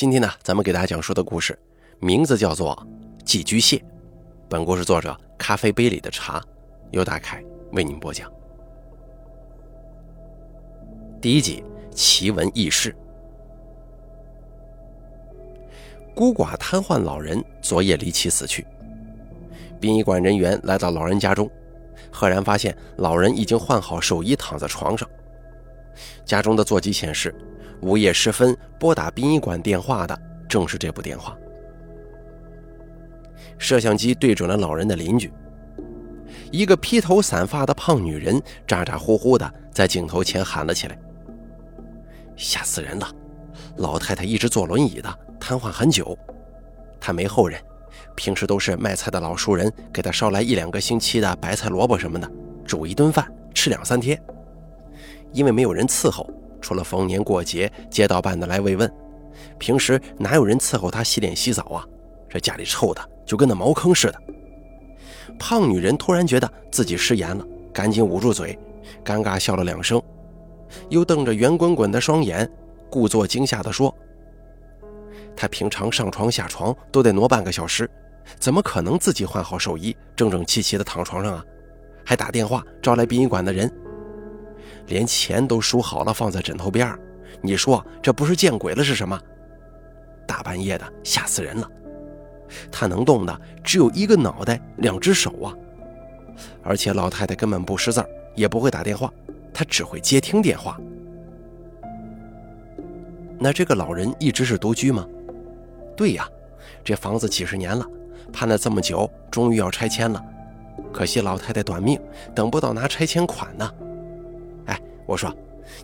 今天呢，咱们给大家讲述的故事名字叫做《寄居蟹》。本故事作者咖啡杯里的茶，由大凯为您播讲。第一集奇闻异事。孤寡瘫痪老人昨夜离奇死去，殡仪馆人员来到老人家中，赫然发现老人已经换好寿衣，躺在床上。家中的座机显示。午夜时分，拨打殡仪馆电话的正是这部电话。摄像机对准了老人的邻居，一个披头散发的胖女人，咋咋呼呼的在镜头前喊了起来：“吓死人了！老太太一直坐轮椅的，瘫痪很久，她没后人，平时都是卖菜的老熟人给她捎来一两个星期的白菜、萝卜什么的，煮一顿饭吃两三天。因为没有人伺候。”除了逢年过节，街道办的来慰问，平时哪有人伺候他洗脸洗澡啊？这家里臭的就跟那茅坑似的。胖女人突然觉得自己失言了，赶紧捂住嘴，尴尬笑了两声，又瞪着圆滚滚的双眼，故作惊吓地说：“她平常上床下床都得挪半个小时，怎么可能自己换好寿衣，整整齐齐地躺床上啊？还打电话招来殡仪馆的人。”连钱都数好了，放在枕头边你说这不是见鬼了是什么？大半夜的，吓死人了！他能动的只有一个脑袋，两只手啊！而且老太太根本不识字也不会打电话，她只会接听电话。那这个老人一直是独居吗？对呀，这房子几十年了，盼了这么久，终于要拆迁了。可惜老太太短命，等不到拿拆迁款呢。我说：“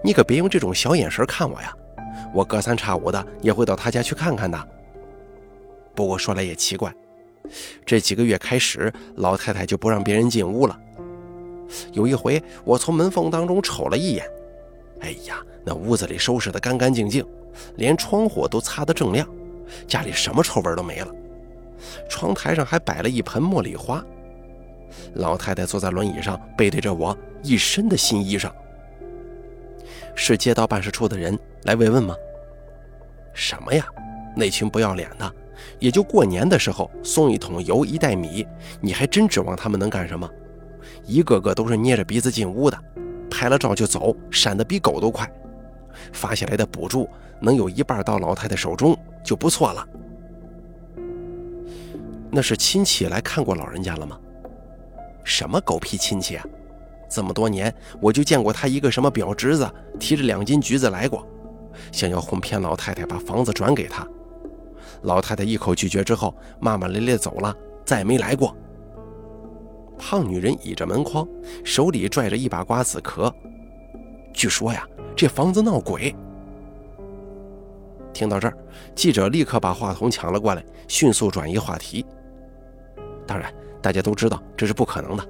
你可别用这种小眼神看我呀，我隔三差五的也会到他家去看看的。不过说来也奇怪，这几个月开始，老太太就不让别人进屋了。有一回，我从门缝当中瞅了一眼，哎呀，那屋子里收拾得干干净净，连窗户都擦得锃亮，家里什么臭味都没了。窗台上还摆了一盆茉莉花。老太太坐在轮椅上，背对着我，一身的新衣裳。”是街道办事处的人来慰问吗？什么呀，那群不要脸的，也就过年的时候送一桶油一袋米，你还真指望他们能干什么？一个个都是捏着鼻子进屋的，拍了照就走，闪得比狗都快。发下来的补助能有一半到老太太手中就不错了。那是亲戚来看过老人家了吗？什么狗屁亲戚啊！这么多年，我就见过他一个什么表侄子提着两斤橘子来过，想要哄骗老太太把房子转给他。老太太一口拒绝之后，骂骂咧咧走了，再没来过。胖女人倚着门框，手里拽着一把瓜子壳。据说呀，这房子闹鬼。听到这儿，记者立刻把话筒抢了过来，迅速转移话题。当然，大家都知道这是不可能的。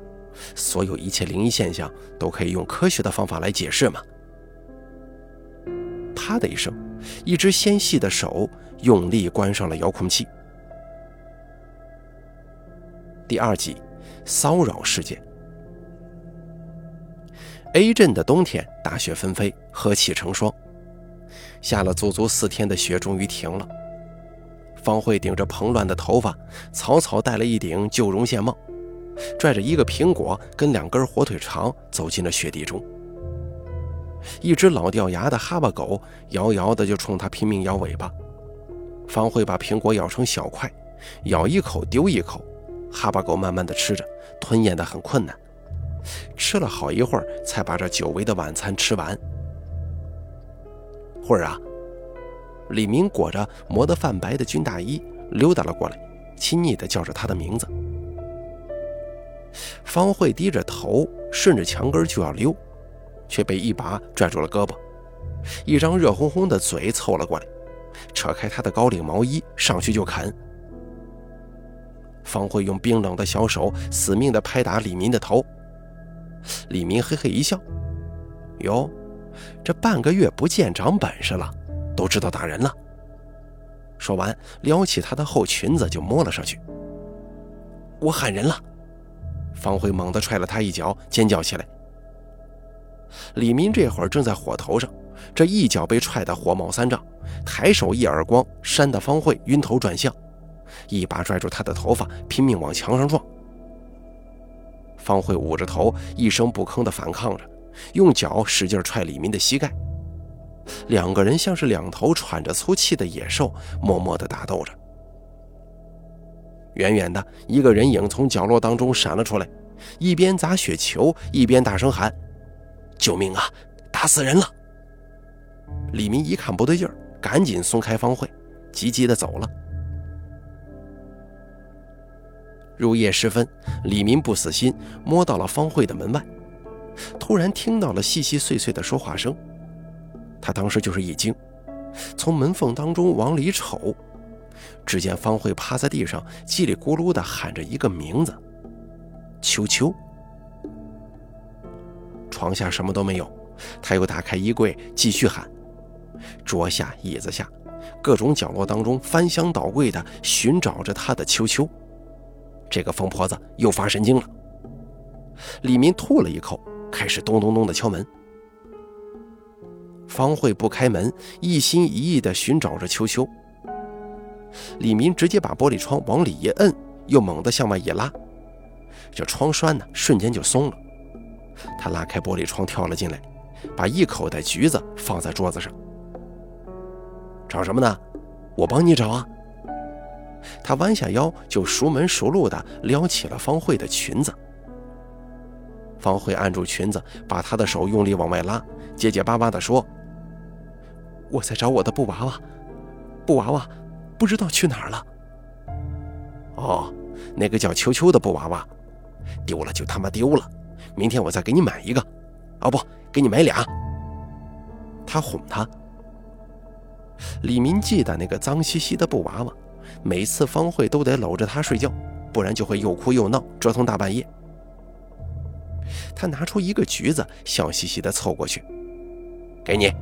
所有一切灵异现象都可以用科学的方法来解释吗？啪的一声，一只纤细的手用力关上了遥控器。第二集，骚扰事件。A 镇的冬天，大雪纷飞，和气成霜，下了足足四天的雪终于停了。方慧顶着蓬乱的头发，草草戴了一顶旧绒线帽。拽着一个苹果跟两根火腿肠走进了雪地中。一只老掉牙的哈巴狗摇摇的就冲他拼命摇尾巴。方慧把苹果咬成小块，咬一口丢一口，哈巴狗慢慢的吃着，吞咽的很困难。吃了好一会儿，才把这久违的晚餐吃完。慧儿啊，李明裹着磨得泛白的军大衣溜达了过来，亲昵的叫着他的名字。方慧低着头，顺着墙根就要溜，却被一把拽住了胳膊，一张热烘烘的嘴凑了过来，扯开他的高领毛衣，上去就啃。方慧用冰冷的小手死命地拍打李民的头，李民嘿嘿一笑：“哟，这半个月不见长本事了，都知道打人了。”说完，撩起他的后裙子就摸了上去。我喊人了。方慧猛地踹了他一脚，尖叫起来。李民这会儿正在火头上，这一脚被踹得火冒三丈，抬手一耳光扇得方慧晕头转向，一把拽住他的头发，拼命往墙上撞。方慧捂着头，一声不吭地反抗着，用脚使劲踹李明的膝盖。两个人像是两头喘着粗气的野兽，默默地打斗着。远远的一个人影从角落当中闪了出来，一边砸雪球，一边大声喊：“救命啊！打死人了！”李明一看不对劲儿，赶紧松开方慧，急急的走了。入夜时分，李明不死心，摸到了方慧的门外，突然听到了细细碎碎的说话声。他当时就是一惊，从门缝当中往里瞅，只见方慧趴在地上，叽里咕噜地喊着一个名字：“秋秋。”床下什么都没有，他又打开衣柜继续喊，桌下、椅子下、各种角落当中翻箱倒柜地寻找着他的秋秋。这个疯婆子又发神经了。李民吐了一口，开始咚咚咚地敲门。方慧不开门，一心一意地寻找着秋秋。李明直接把玻璃窗往里一摁，又猛地向外一拉，这窗栓呢瞬间就松了。他拉开玻璃窗跳了进来，把一口袋橘子放在桌子上。找什么呢？我帮你找啊。他弯下腰就熟门熟路地撩起了方慧的裙子。方慧按住裙子，把他的手用力往外拉，结结巴巴地说。我在找我的布娃娃，布娃娃不知道去哪儿了。哦，那个叫秋秋的布娃娃，丢了就他妈丢了，明天我再给你买一个。哦不，给你买俩。他哄他。李明记得那个脏兮兮的布娃娃，每次方慧都得搂着他睡觉，不然就会又哭又闹，折腾大半夜。他拿出一个橘子，笑嘻嘻地凑过去，给你。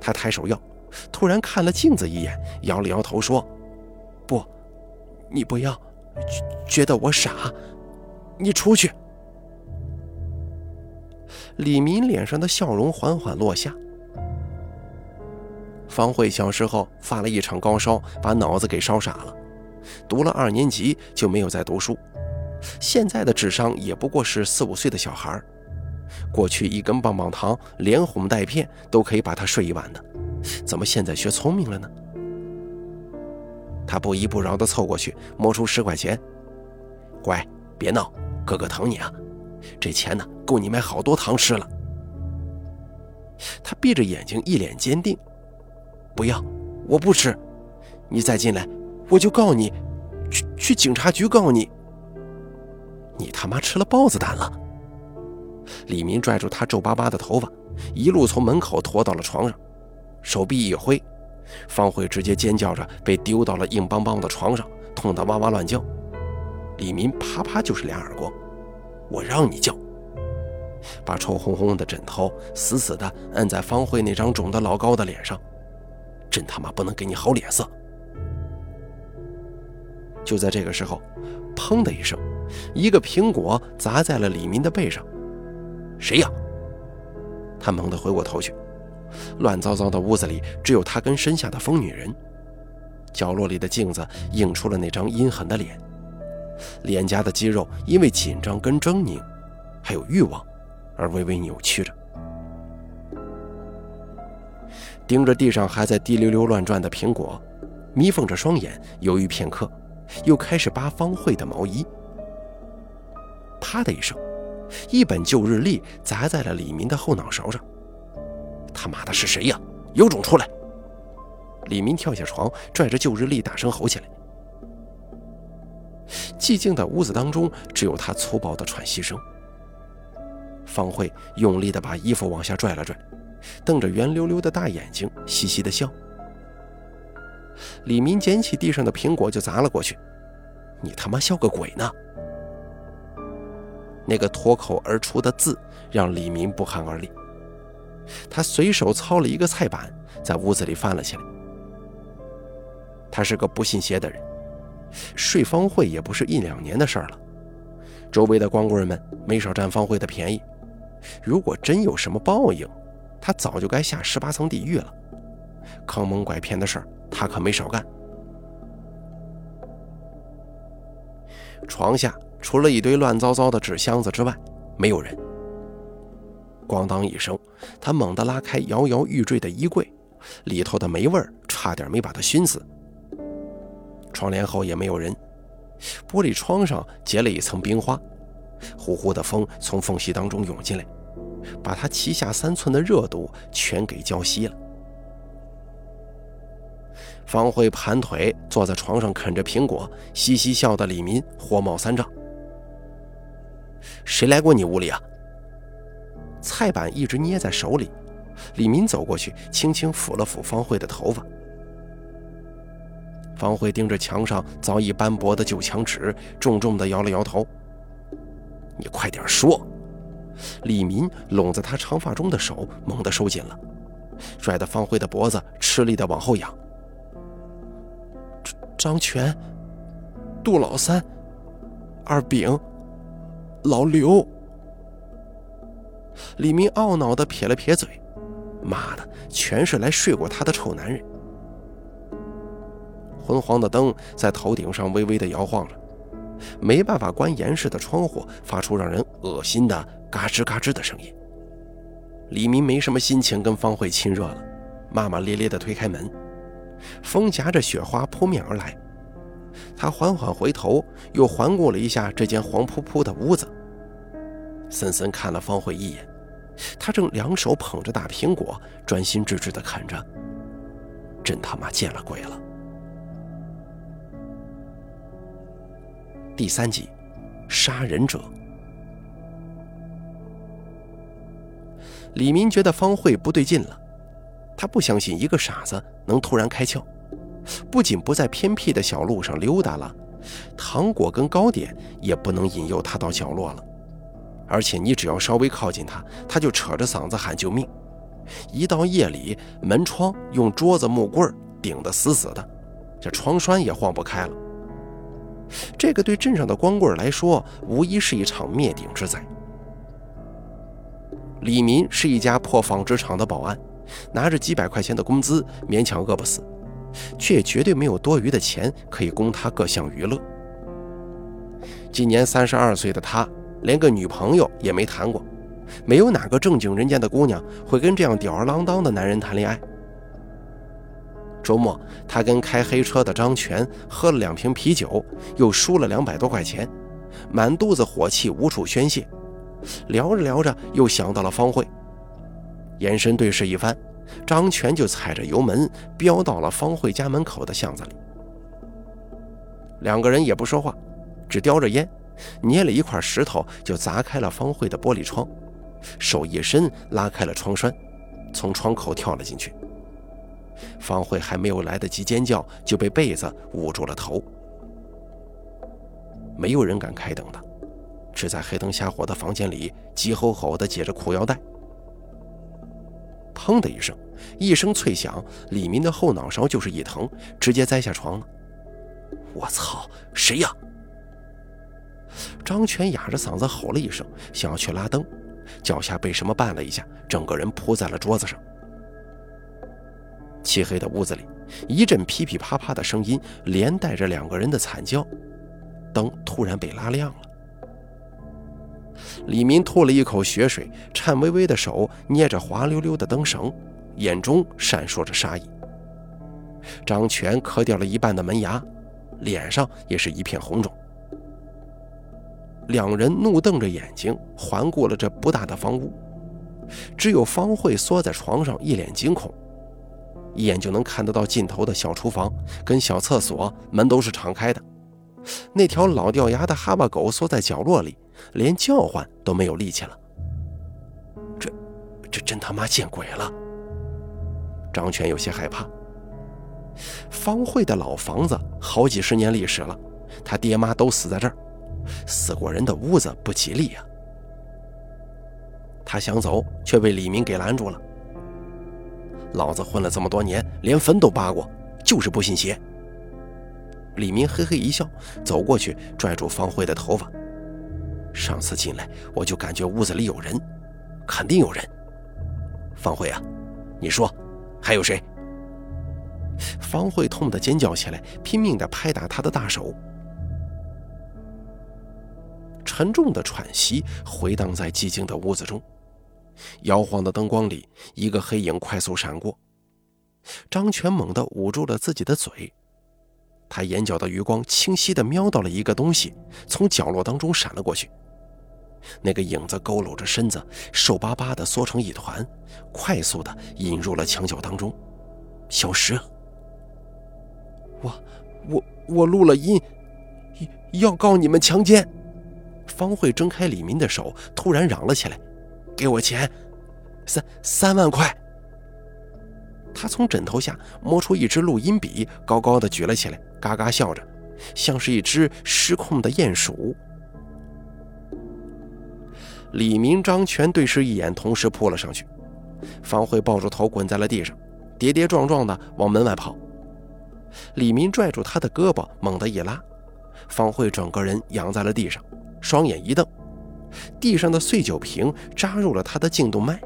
他抬手要，突然看了镜子一眼，摇了摇头说：“不，你不要，觉得我傻，你出去。”李明脸上的笑容缓缓落下。方慧小时候发了一场高烧，把脑子给烧傻了，读了二年级就没有再读书，现在的智商也不过是四五岁的小孩。过去一根棒棒糖连哄带骗都可以把他睡一晚的，怎么现在学聪明了呢？他不依不饶地凑过去，摸出十块钱，乖，别闹，哥哥疼你啊！这钱呢，够你买好多糖吃了。他闭着眼睛，一脸坚定，不要，我不吃，你再进来，我就告你，去去警察局告你，你他妈吃了豹子胆了！李明拽住他皱巴巴的头发，一路从门口拖到了床上，手臂一挥，方慧直接尖叫着被丢到了硬邦邦的床上，痛得哇哇乱叫。李明啪啪就是两耳光，我让你叫，把臭烘烘的枕头死死地摁在方慧那张肿得老高的脸上，真他妈不能给你好脸色。就在这个时候，砰的一声，一个苹果砸在了李明的背上。谁呀？他猛地回过头去，乱糟糟的屋子里只有他跟身下的疯女人。角落里的镜子映出了那张阴狠的脸，脸颊的肌肉因为紧张跟狰狞，还有欲望，而微微扭曲着。盯着地上还在滴溜溜乱转的苹果，眯缝着双眼，犹豫片刻，又开始扒方慧的毛衣。啪的一声。一本旧日历砸在了李明的后脑勺上。他妈的是谁呀？有种出来！李明跳下床，拽着旧日历，大声吼起来。寂静的屋子当中，只有他粗暴的喘息声。方慧用力的把衣服往下拽了拽，瞪着圆溜溜的大眼睛，嘻嘻的笑。李明捡起地上的苹果就砸了过去。你他妈笑个鬼呢！那个脱口而出的字让李明不寒而栗。他随手操了一个菜板，在屋子里翻了起来。他是个不信邪的人，睡方慧也不是一两年的事儿了。周围的光棍们没少占方慧的便宜。如果真有什么报应，他早就该下十八层地狱了。坑蒙拐骗的事儿，他可没少干。床下除了一堆乱糟糟的纸箱子之外，没有人。咣当一声，他猛地拉开摇摇欲坠的衣柜，里头的霉味儿差点没把他熏死。窗帘后也没有人，玻璃窗上结了一层冰花，呼呼的风从缝隙当中涌进来，把他脐下三寸的热度全给浇熄了。方慧盘腿坐在床上啃着苹果，嘻嘻笑的李民火冒三丈：“谁来过你屋里啊？”菜板一直捏在手里，李民走过去，轻轻抚了抚方慧的头发。方慧盯着墙上早已斑驳的旧墙纸，重重地摇了摇头：“你快点说！”李民拢在他长发中的手猛地收紧了，拽得方慧的脖子吃力地往后仰。张全、杜老三、二饼、老刘。李明懊恼地撇了撇嘴：“妈的，全是来睡过他的臭男人！”昏黄的灯在头顶上微微地摇晃着，没办法关严实的窗户，发出让人恶心的嘎吱嘎吱的声音。李明没什么心情跟方慧亲热了，骂骂咧咧地推开门，风夹着雪花扑面而来。他缓缓回头，又环顾了一下这间黄扑扑的屋子。森森看了方慧一眼，他正两手捧着大苹果，专心致志地啃着。真他妈见了鬼了！第三集，杀人者。李明觉得方慧不对劲了，他不相信一个傻子能突然开窍，不仅不在偏僻的小路上溜达了，糖果跟糕点也不能引诱他到角落了。而且你只要稍微靠近他，他就扯着嗓子喊救命。一到夜里，门窗用桌子木棍顶得死死的，这窗栓也晃不开了。这个对镇上的光棍来说，无疑是一场灭顶之灾。李民是一家破纺织厂的保安，拿着几百块钱的工资，勉强饿不死，却绝对没有多余的钱可以供他各项娱乐。今年三十二岁的他。连个女朋友也没谈过，没有哪个正经人家的姑娘会跟这样吊儿郎当的男人谈恋爱。周末，他跟开黑车的张全喝了两瓶啤酒，又输了两百多块钱，满肚子火气无处宣泄。聊着聊着，又想到了方慧，眼神对视一番，张全就踩着油门飙到了方慧家门口的巷子里。两个人也不说话，只叼着烟。捏了一块石头，就砸开了方慧的玻璃窗，手一伸，拉开了窗栓，从窗口跳了进去。方慧还没有来得及尖叫，就被被子捂住了头。没有人敢开灯的，只在黑灯瞎火的房间里急吼吼地解着裤腰带。砰的一声，一声脆响，李明的后脑勺就是一疼，直接栽下床了。我操，谁呀？张全哑着嗓子吼了一声，想要去拉灯，脚下被什么绊了一下，整个人扑在了桌子上。漆黑的屋子里，一阵噼噼啪啪的声音，连带着两个人的惨叫，灯突然被拉亮了。李民吐了一口血水，颤巍巍的手捏着滑溜溜的灯绳，眼中闪烁着杀意。张全磕掉了一半的门牙，脸上也是一片红肿。两人怒瞪着眼睛，环顾了这不大的房屋，只有方慧缩在床上，一脸惊恐，一眼就能看得到尽头的小厨房跟小厕所门都是敞开的。那条老掉牙的哈巴狗缩在角落里，连叫唤都没有力气了。这，这真他妈见鬼了！张全有些害怕。方慧的老房子好几十年历史了，他爹妈都死在这儿。死过人的屋子不吉利呀！他想走，却被李明给拦住了。老子混了这么多年，连坟都扒过，就是不信邪。李明嘿嘿一笑，走过去拽住方慧的头发。上次进来，我就感觉屋子里有人，肯定有人。方慧啊，你说，还有谁？方慧痛得尖叫起来，拼命地拍打他的大手。沉重的喘息回荡在寂静的屋子中，摇晃的灯光里，一个黑影快速闪过。张全猛地捂住了自己的嘴，他眼角的余光清晰地瞄到了一个东西，从角落当中闪了过去。那个影子佝偻着身子，瘦巴巴地缩成一团，快速地引入了墙角当中，消失了。我，我，我录了音，要告你们强奸。方慧挣开李明的手，突然嚷了起来：“给我钱，三三万块！”他从枕头下摸出一支录音笔，高高的举了起来，嘎嘎笑着，像是一只失控的鼹鼠。李明、张全对视一眼，同时扑了上去。方慧抱住头滚在了地上，跌跌撞撞的往门外跑。李明拽住他的胳膊，猛地一拉，方慧整个人仰在了地上。双眼一瞪，地上的碎酒瓶扎入了他的颈动脉，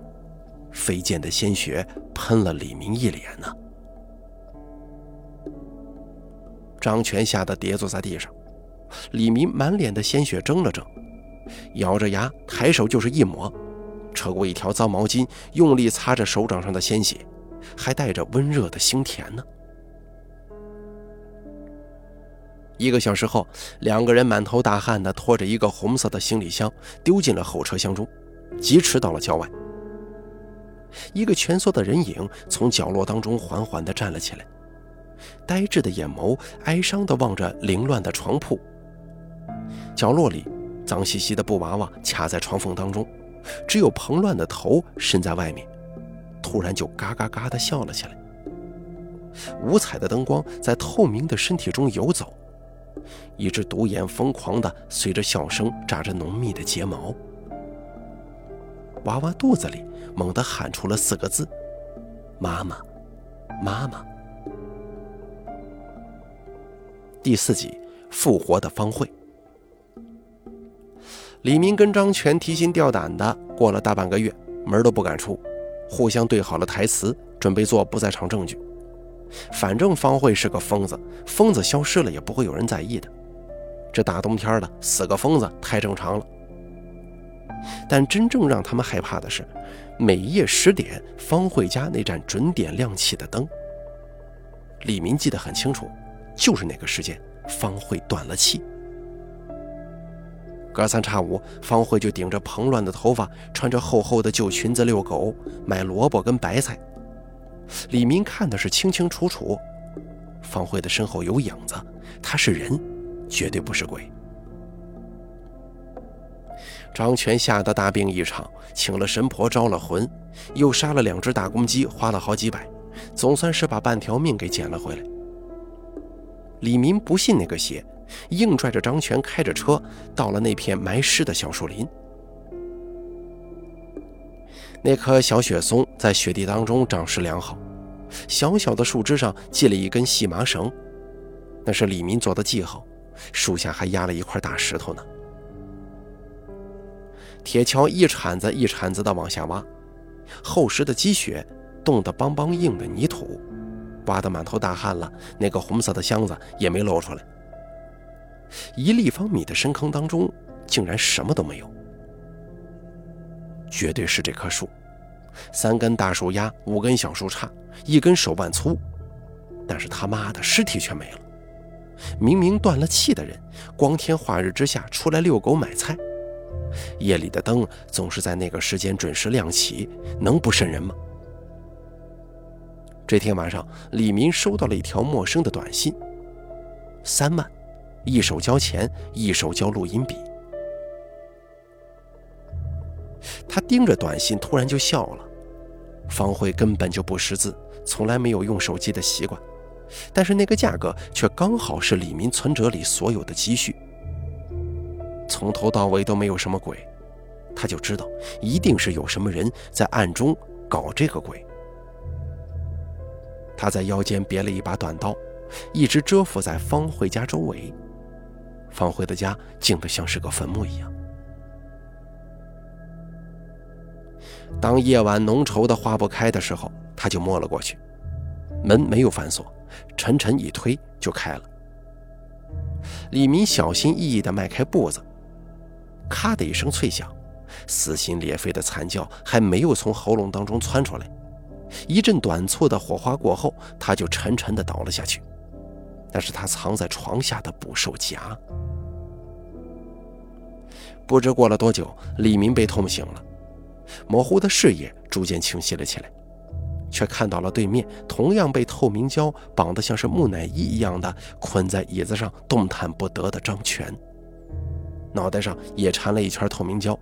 飞溅的鲜血喷了李明一脸呢。张全吓得跌坐在地上，李明满脸的鲜血怔了怔，咬着牙抬手就是一抹，扯过一条脏毛巾，用力擦着手掌上的鲜血，还带着温热的腥甜呢。一个小时后，两个人满头大汗地拖着一个红色的行李箱丢进了后车厢中，疾驰到了郊外。一个蜷缩的人影从角落当中缓缓地站了起来，呆滞的眼眸哀伤地望着凌乱的床铺。角落里，脏兮兮的布娃娃卡在床缝当中，只有蓬乱的头伸在外面，突然就嘎嘎嘎地笑了起来。五彩的灯光在透明的身体中游走。一只独眼疯狂地随着笑声眨着浓密的睫毛，娃娃肚子里猛地喊出了四个字：“妈妈，妈妈。”第四集，复活的方慧。李明跟张全提心吊胆的过了大半个月，门都不敢出，互相对好了台词，准备做不在场证据。反正方慧是个疯子，疯子消失了也不会有人在意的。这大冬天的死个疯子太正常了。但真正让他们害怕的是，每夜十点方慧家那盏准点亮起的灯。李明记得很清楚，就是那个时间，方慧断了气。隔三差五，方慧就顶着蓬乱的头发，穿着厚厚的旧裙子遛狗，买萝卜跟白菜。李明看的是清清楚楚，方慧的身后有影子，他是人，绝对不是鬼。张全吓得大病一场，请了神婆招了魂，又杀了两只大公鸡，花了好几百，总算是把半条命给捡了回来。李明不信那个邪，硬拽着张全开着车到了那片埋尸的小树林。那棵小雪松在雪地当中长势良好，小小的树枝上系了一根细麻绳，那是李明做的记号。树下还压了一块大石头呢。铁锹一铲子一铲子的往下挖，厚实的积雪冻得梆梆硬的泥土，挖得满头大汗了，那个红色的箱子也没露出来。一立方米的深坑当中，竟然什么都没有。绝对是这棵树，三根大树丫，五根小树杈，一根手腕粗，但是他妈的尸体却没了。明明断了气的人，光天化日之下出来遛狗买菜，夜里的灯总是在那个时间准时亮起，能不瘆人吗？这天晚上，李明收到了一条陌生的短信，三万，一手交钱，一手交录音笔。他盯着短信，突然就笑了。方慧根本就不识字，从来没有用手机的习惯，但是那个价格却刚好是李明存折里所有的积蓄。从头到尾都没有什么鬼，他就知道一定是有什么人在暗中搞这个鬼。他在腰间别了一把短刀，一直蛰伏在方慧家周围。方慧的家静得像是个坟墓一样。当夜晚浓稠的化不开的时候，他就摸了过去。门没有反锁，沉沉一推就开了。李明小心翼翼地迈开步子，咔的一声脆响，撕心裂肺的惨叫还没有从喉咙当中窜出来，一阵短促的火花过后，他就沉沉地倒了下去。那是他藏在床下的捕兽夹。不知过了多久，李明被痛醒了，模糊的视野逐渐清晰了起来。却看到了对面同样被透明胶绑得像是木乃伊一样的捆在椅子上动弹不得的张全，脑袋上也缠了一圈透明胶，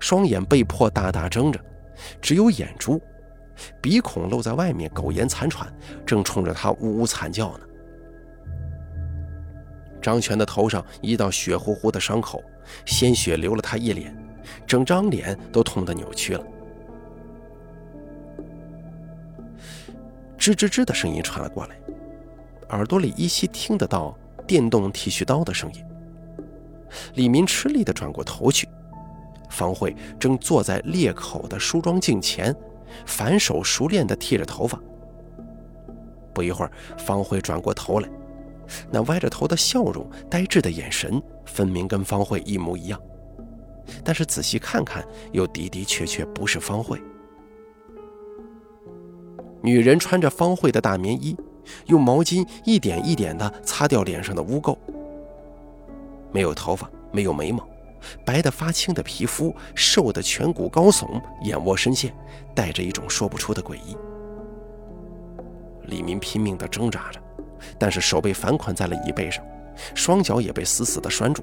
双眼被迫大大睁着，只有眼珠，鼻孔露在外面，苟延残喘，正冲着他呜呜惨叫呢。张全的头上一道血乎乎的伤口，鲜血流了他一脸，整张脸都痛得扭曲了。吱吱吱的声音传了过来，耳朵里依稀听得到电动剃须刀的声音。李明吃力地转过头去，方慧正坐在裂口的梳妆镜前，反手熟练地剃着头发。不一会儿，方慧转过头来，那歪着头的笑容、呆滞的眼神，分明跟方慧一模一样。但是仔细看看，又的的确确不是方慧。女人穿着方慧的大棉衣，用毛巾一点一点地擦掉脸上的污垢。没有头发，没有眉毛，白得发青的皮肤，瘦得颧骨高耸，眼窝深陷，带着一种说不出的诡异。李明拼命地挣扎着，但是手被反捆在了椅背上，双脚也被死死地拴住，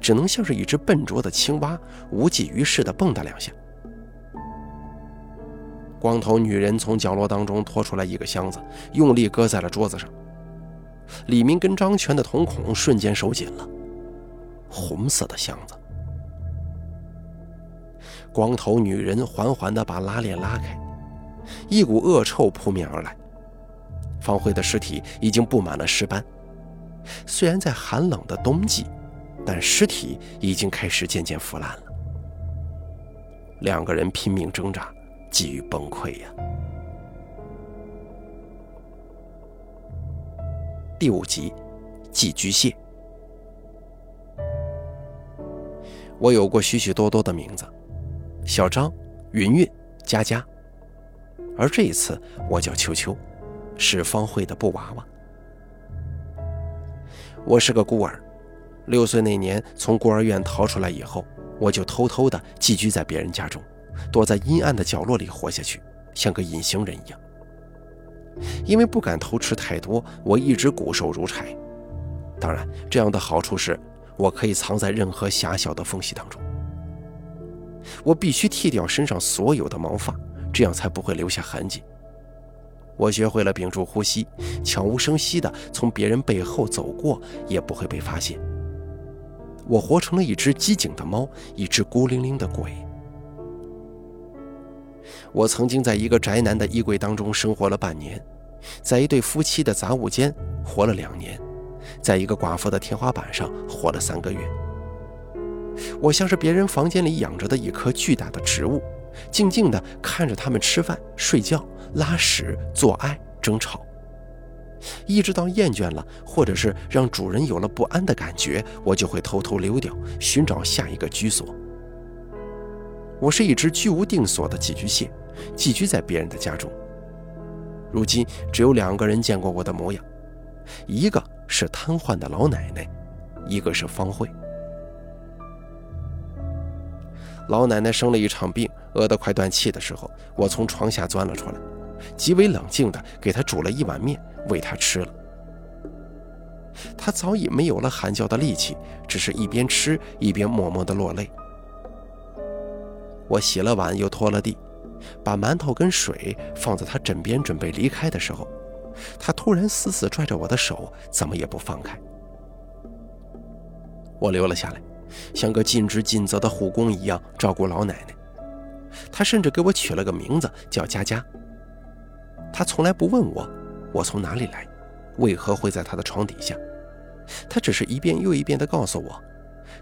只能像是一只笨拙的青蛙，无济于事地蹦跶两下。光头女人从角落当中拖出来一个箱子，用力搁在了桌子上。李明跟张全的瞳孔瞬间收紧了。红色的箱子。光头女人缓缓地把拉链拉开，一股恶臭扑面而来。方慧的尸体已经布满了尸斑，虽然在寒冷的冬季，但尸体已经开始渐渐腐烂了。两个人拼命挣扎。几于崩溃呀！第五集，寄居蟹。我有过许许多多的名字，小张、云云、佳佳，而这一次我叫秋秋，是方慧的布娃娃。我是个孤儿，六岁那年从孤儿院逃出来以后，我就偷偷的寄居在别人家中。躲在阴暗的角落里活下去，像个隐形人一样。因为不敢偷吃太多，我一直骨瘦如柴。当然，这样的好处是，我可以藏在任何狭小的缝隙当中。我必须剃掉身上所有的毛发，这样才不会留下痕迹。我学会了屏住呼吸，悄无声息地从别人背后走过，也不会被发现。我活成了一只机警的猫，一只孤零零的鬼。我曾经在一个宅男的衣柜当中生活了半年，在一对夫妻的杂物间活了两年，在一个寡妇的天花板上活了三个月。我像是别人房间里养着的一棵巨大的植物，静静地看着他们吃饭、睡觉、拉屎、做爱、争吵，一直到厌倦了，或者是让主人有了不安的感觉，我就会偷偷溜掉，寻找下一个居所。我是一只居无定所的寄居蟹，寄居在别人的家中。如今只有两个人见过我的模样，一个是瘫痪的老奶奶，一个是方慧。老奶奶生了一场病，饿得快断气的时候，我从床下钻了出来，极为冷静地给她煮了一碗面，喂他吃了。他早已没有了喊叫的力气，只是一边吃一边默默地落泪。我洗了碗，又拖了地，把馒头跟水放在他枕边，准备离开的时候，他突然死死拽着我的手，怎么也不放开。我留了下来，像个尽职尽责的护工一样照顾老奶奶。他甚至给我取了个名字，叫佳佳。他从来不问我我从哪里来，为何会在他的床底下。他只是一遍又一遍地告诉我，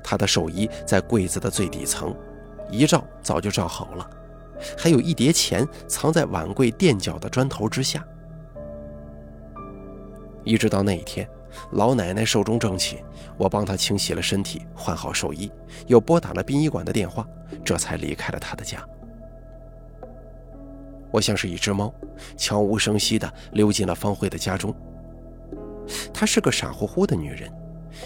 他的寿衣在柜子的最底层。一照早就照好了，还有一叠钱藏在碗柜垫脚的砖头之下。一直到那一天，老奶奶寿终正寝，我帮她清洗了身体，换好寿衣，又拨打了殡仪馆的电话，这才离开了她的家。我像是一只猫，悄无声息地溜进了方慧的家中。她是个傻乎乎的女人，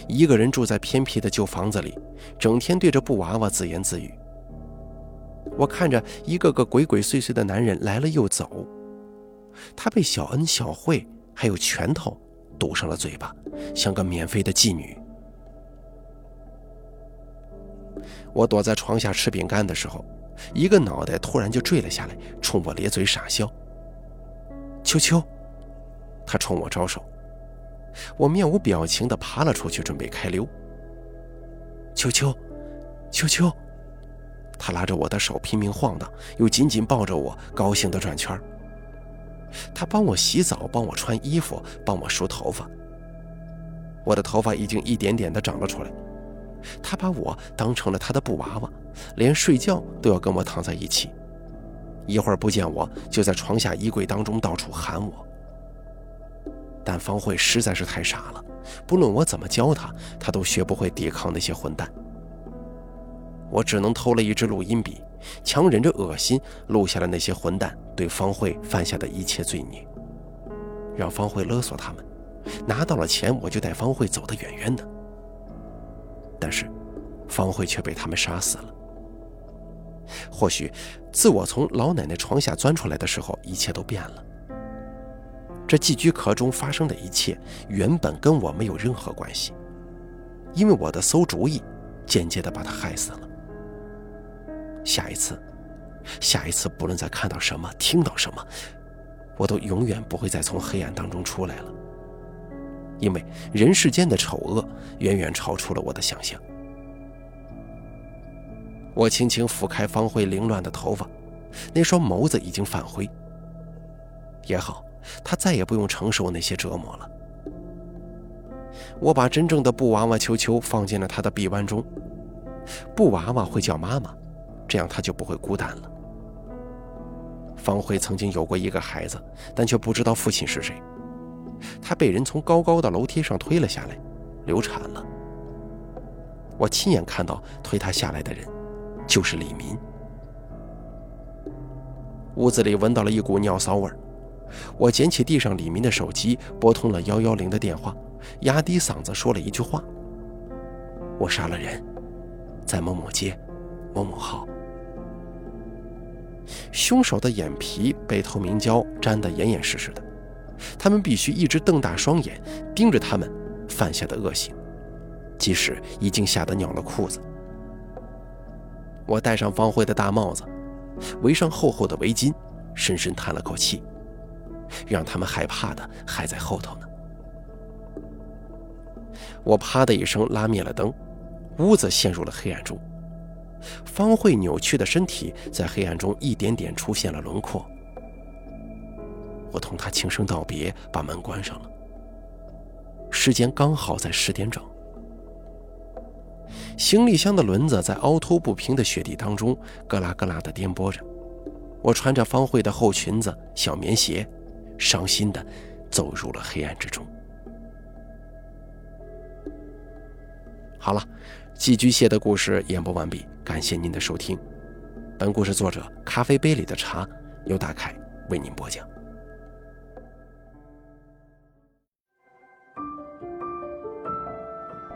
一个人住在偏僻的旧房子里，整天对着布娃娃自言自语。我看着一个个鬼鬼祟祟的男人来了又走，她被小恩、小慧还有拳头堵上了嘴巴，像个免费的妓女。我躲在床下吃饼干的时候。一个脑袋突然就坠了下来，冲我咧嘴傻笑。秋秋，他冲我招手，我面无表情地爬了出去，准备开溜。秋秋，秋秋，他拉着我的手拼命晃荡，又紧紧抱着我，高兴地转圈。他帮我洗澡，帮我穿衣服，帮我梳头发。我的头发已经一点点地长了出来。他把我当成了他的布娃娃，连睡觉都要跟我躺在一起。一会儿不见我，就在床下衣柜当中到处喊我。但方慧实在是太傻了，不论我怎么教她，她都学不会抵抗那些混蛋。我只能偷了一支录音笔，强忍着恶心录下了那些混蛋对方慧犯下的一切罪孽，让方慧勒索他们，拿到了钱我就带方慧走得远远的。但是，方慧却被他们杀死了。或许，自我从老奶奶床下钻出来的时候，一切都变了。这寄居壳中发生的一切，原本跟我没有任何关系，因为我的馊主意，间接的把他害死了。下一次，下一次，不论再看到什么，听到什么，我都永远不会再从黑暗当中出来了。因为人世间的丑恶远远超出了我的想象。我轻轻抚开方慧凌乱的头发，那双眸子已经泛灰。也好，她再也不用承受那些折磨了。我把真正的布娃娃秋秋放进了她的臂弯中，布娃娃会叫妈妈，这样她就不会孤单了。方慧曾经有过一个孩子，但却不知道父亲是谁。她被人从高高的楼梯上推了下来，流产了。我亲眼看到推她下来的人，就是李民。屋子里闻到了一股尿骚味儿，我捡起地上李民的手机，拨通了幺幺零的电话，压低嗓子说了一句话：“我杀了人，在某某街，某某号。”凶手的眼皮被透明胶粘得严严实实的。他们必须一直瞪大双眼盯着他们犯下的恶行，即使已经吓得尿了裤子。我戴上方慧的大帽子，围上厚厚的围巾，深深叹了口气，让他们害怕的还在后头呢。我啪的一声拉灭了灯，屋子陷入了黑暗中。方慧扭曲的身体在黑暗中一点点出现了轮廓。我同他轻声道别，把门关上了。时间刚好在十点整。行李箱的轮子在凹凸不平的雪地当中咯啦咯啦地颠簸着。我穿着方慧的厚裙子、小棉鞋，伤心地走入了黑暗之中。好了，寄居蟹的故事演播完毕，感谢您的收听。本故事作者咖啡杯里的茶由大凯为您播讲。